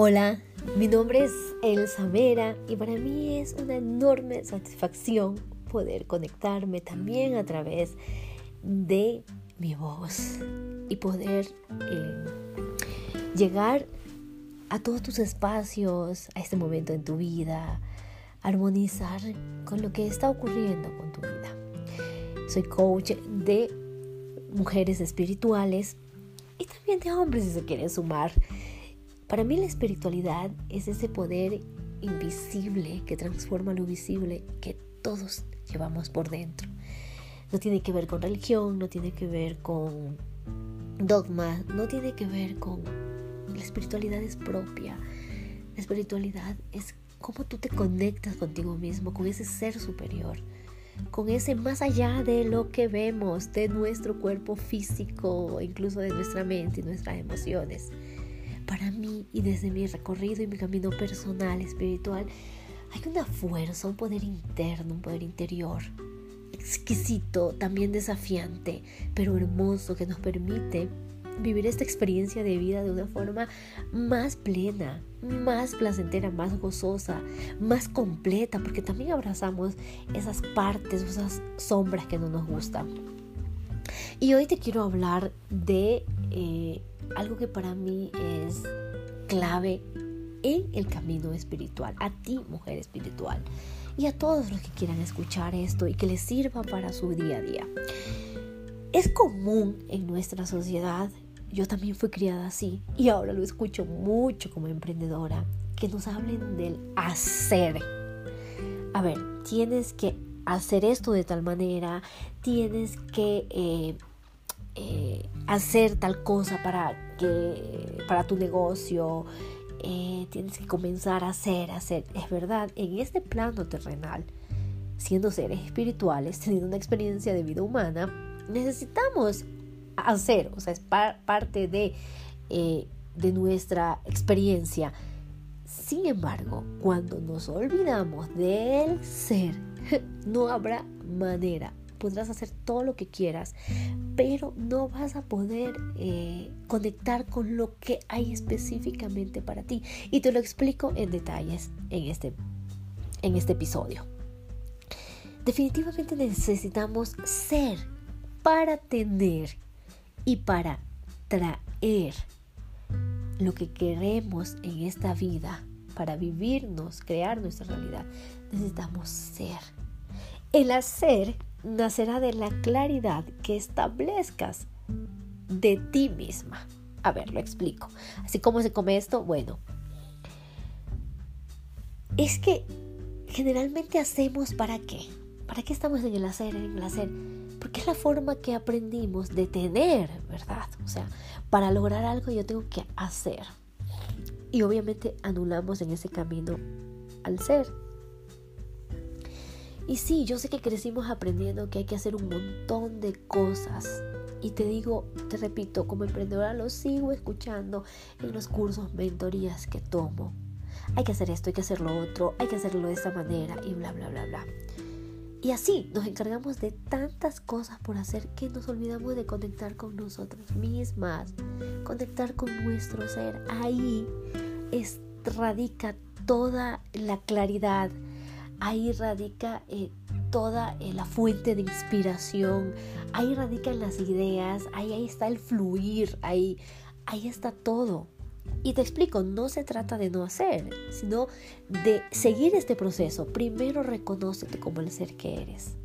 Hola, mi nombre es Elsa Vera y para mí es una enorme satisfacción poder conectarme también a través de mi voz y poder eh, llegar a todos tus espacios, a este momento en tu vida, armonizar con lo que está ocurriendo con tu vida. Soy coach de mujeres espirituales y también de hombres si se quieren sumar. Para mí la espiritualidad es ese poder invisible que transforma lo visible que todos llevamos por dentro. No tiene que ver con religión, no tiene que ver con dogma, no tiene que ver con... La espiritualidad es propia. La espiritualidad es cómo tú te conectas contigo mismo, con ese ser superior, con ese más allá de lo que vemos, de nuestro cuerpo físico, incluso de nuestra mente y nuestras emociones para mí y desde mi recorrido y mi camino personal, espiritual, hay una fuerza, un poder interno, un poder interior, exquisito, también desafiante, pero hermoso que nos permite vivir esta experiencia de vida de una forma más plena, más placentera, más gozosa, más completa, porque también abrazamos esas partes, esas sombras que no nos gustan. Y hoy te quiero hablar de eh, algo que para mí es clave en el camino espiritual, a ti mujer espiritual y a todos los que quieran escuchar esto y que les sirva para su día a día. Es común en nuestra sociedad, yo también fui criada así y ahora lo escucho mucho como emprendedora, que nos hablen del hacer. A ver, tienes que hacer esto de tal manera, tienes que eh, eh, hacer tal cosa para, que, para tu negocio, eh, tienes que comenzar a hacer, hacer. Es verdad, en este plano terrenal, siendo seres espirituales, teniendo una experiencia de vida humana, necesitamos hacer, o sea, es parte de, eh, de nuestra experiencia. Sin embargo, cuando nos olvidamos del ser, no habrá manera podrás hacer todo lo que quieras, pero no vas a poder eh, conectar con lo que hay específicamente para ti. Y te lo explico en detalles en este, en este episodio. Definitivamente necesitamos ser para tener y para traer lo que queremos en esta vida, para vivirnos, crear nuestra realidad. Necesitamos ser. El hacer nacerá de la claridad que establezcas de ti misma. A ver, lo explico. Así como se come esto, bueno, es que generalmente hacemos para qué. ¿Para qué estamos en el hacer, en el hacer? Porque es la forma que aprendimos de tener, ¿verdad? O sea, para lograr algo yo tengo que hacer. Y obviamente anulamos en ese camino al ser. Y sí, yo sé que crecimos aprendiendo que hay que hacer un montón de cosas. Y te digo, te repito, como emprendedora lo sigo escuchando en los cursos, mentorías que tomo. Hay que hacer esto, hay que hacer lo otro, hay que hacerlo de esta manera y bla, bla, bla, bla. Y así nos encargamos de tantas cosas por hacer que nos olvidamos de conectar con nosotras mismas, conectar con nuestro ser. Ahí radica toda la claridad, Ahí radica eh, toda eh, la fuente de inspiración, ahí radican las ideas, ahí, ahí está el fluir, ahí, ahí está todo. Y te explico, no se trata de no hacer, sino de seguir este proceso. Primero reconócete como el ser que eres.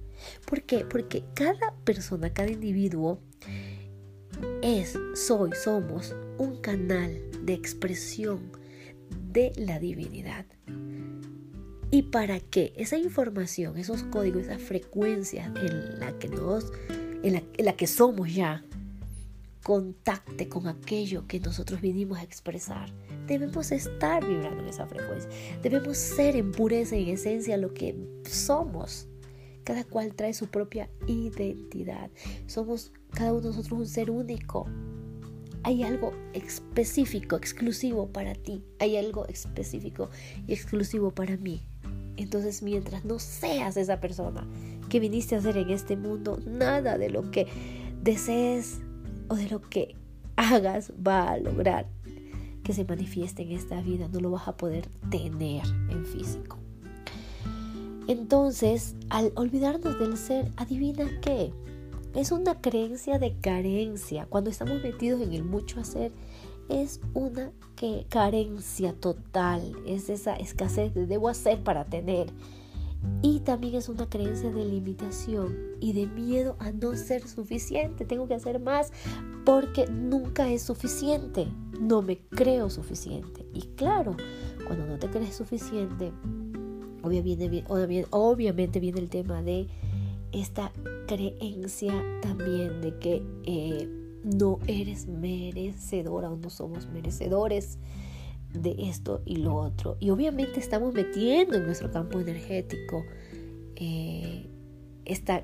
¿Por qué? Porque cada persona, cada individuo es, soy, somos un canal de expresión de la divinidad. Y para que esa información, esos códigos, esa frecuencia en la que nos, en la, que somos ya, contacte con aquello que nosotros vinimos a expresar. Debemos estar vibrando en esa frecuencia. Debemos ser en pureza en esencia lo que somos. Cada cual trae su propia identidad. Somos cada uno de nosotros un ser único. Hay algo específico, exclusivo para ti. Hay algo específico y exclusivo para mí. Entonces mientras no seas esa persona que viniste a hacer en este mundo, nada de lo que desees o de lo que hagas va a lograr que se manifieste en esta vida no lo vas a poder tener en físico. Entonces, al olvidarnos del ser, adivina qué. Es una creencia de carencia. Cuando estamos metidos en el mucho hacer, es una que, carencia total. Es esa escasez de debo hacer para tener. Y también es una creencia de limitación y de miedo a no ser suficiente. Tengo que hacer más porque nunca es suficiente. No me creo suficiente. Y claro, cuando no te crees suficiente, obviamente, viene el tema de esta creencia también de que eh, no eres merecedora o no somos merecedores de esto y lo otro. Y obviamente estamos metiendo en nuestro campo energético eh, esta,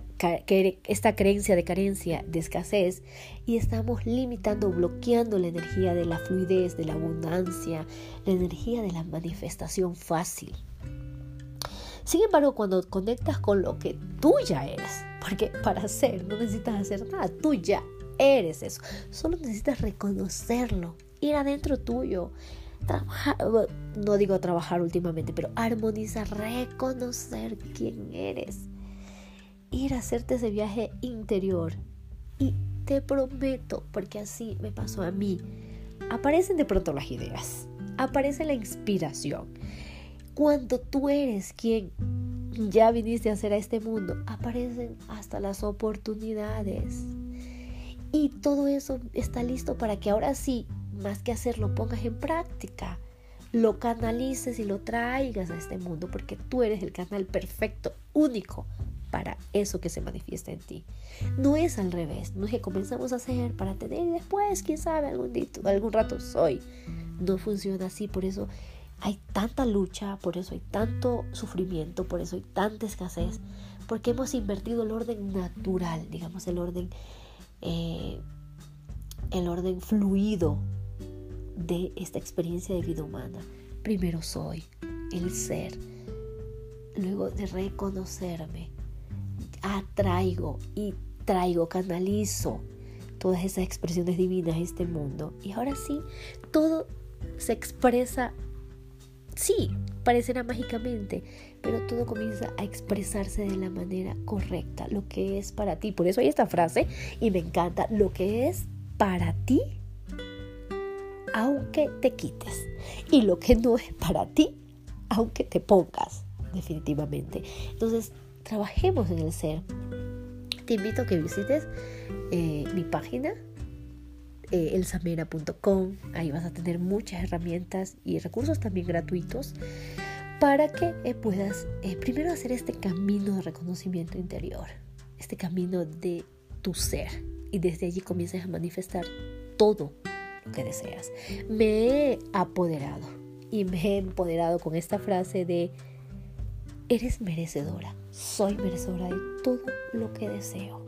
esta creencia de carencia, de escasez, y estamos limitando, bloqueando la energía de la fluidez, de la abundancia, la energía de la manifestación fácil. Sin embargo, cuando conectas con lo que tú ya eres, porque para hacer no necesitas hacer nada, tú ya eres eso, solo necesitas reconocerlo, ir adentro tuyo, trabajar, no digo trabajar últimamente, pero armonizar, reconocer quién eres, ir a hacerte ese viaje interior. Y te prometo, porque así me pasó a mí, aparecen de pronto las ideas, aparece la inspiración cuando tú eres quien ya viniste a hacer a este mundo, aparecen hasta las oportunidades. Y todo eso está listo para que ahora sí, más que hacerlo, pongas en práctica, lo canalices y lo traigas a este mundo, porque tú eres el canal perfecto, único para eso que se manifiesta en ti. No es al revés, no es que comenzamos a hacer para tener y después, quién sabe, algún, dito, algún rato soy. No funciona así, por eso hay tanta lucha, por eso hay tanto sufrimiento, por eso hay tanta escasez, porque hemos invertido el orden natural, digamos el orden, eh, el orden fluido de esta experiencia de vida humana. Primero soy, el ser, luego de reconocerme, atraigo y traigo, canalizo todas esas expresiones divinas a este mundo. Y ahora sí, todo se expresa Sí, parecerá mágicamente, pero todo comienza a expresarse de la manera correcta, lo que es para ti. Por eso hay esta frase y me encanta, lo que es para ti, aunque te quites. Y lo que no es para ti, aunque te pongas, definitivamente. Entonces, trabajemos en el ser. Te invito a que visites eh, mi página eh, elsamera.com. Ahí vas a tener muchas herramientas y recursos también gratuitos para que eh, puedas eh, primero hacer este camino de reconocimiento interior, este camino de tu ser y desde allí comiences a manifestar todo lo que deseas. Me he apoderado y me he empoderado con esta frase de eres merecedora, soy merecedora de todo lo que deseo.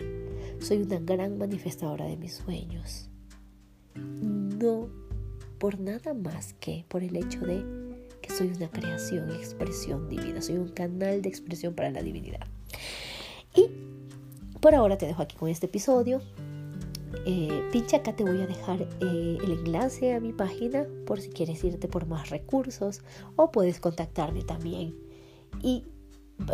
Soy una gran manifestadora de mis sueños no por nada más que por el hecho de que soy una creación, expresión divina, soy un canal de expresión para la divinidad. Y por ahora te dejo aquí con este episodio. Eh, pincha acá, te voy a dejar eh, el enlace a mi página por si quieres irte por más recursos o puedes contactarme también. Y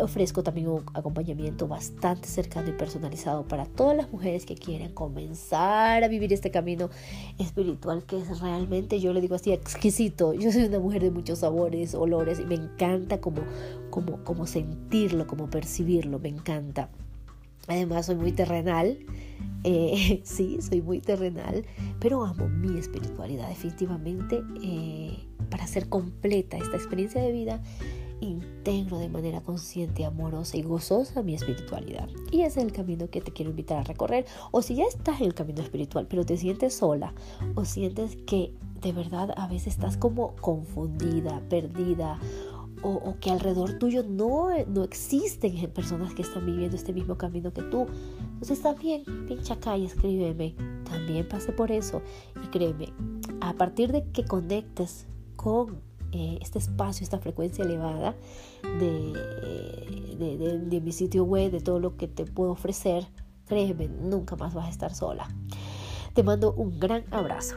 ofrezco también un acompañamiento bastante cercano y personalizado para todas las mujeres que quieren comenzar a vivir este camino espiritual que es realmente, yo le digo así, exquisito. Yo soy una mujer de muchos sabores, olores y me encanta como, como, como sentirlo, como percibirlo, me encanta. Además soy muy terrenal, eh, sí, soy muy terrenal, pero amo mi espiritualidad definitivamente eh, para hacer completa esta experiencia de vida integro de manera consciente, amorosa y gozosa mi espiritualidad. Y ese es el camino que te quiero invitar a recorrer. O si ya estás en el camino espiritual, pero te sientes sola o sientes que de verdad a veces estás como confundida, perdida o, que alrededor tuyo no, no existen personas que están viviendo este mismo camino que tú. Entonces también pincha acá y escríbeme. También pasé por eso. Y créeme, a partir de que conectes con eh, este espacio, esta frecuencia elevada de, de, de mi sitio web, de todo lo que te puedo ofrecer, créeme, nunca más vas a estar sola. Te mando un gran abrazo.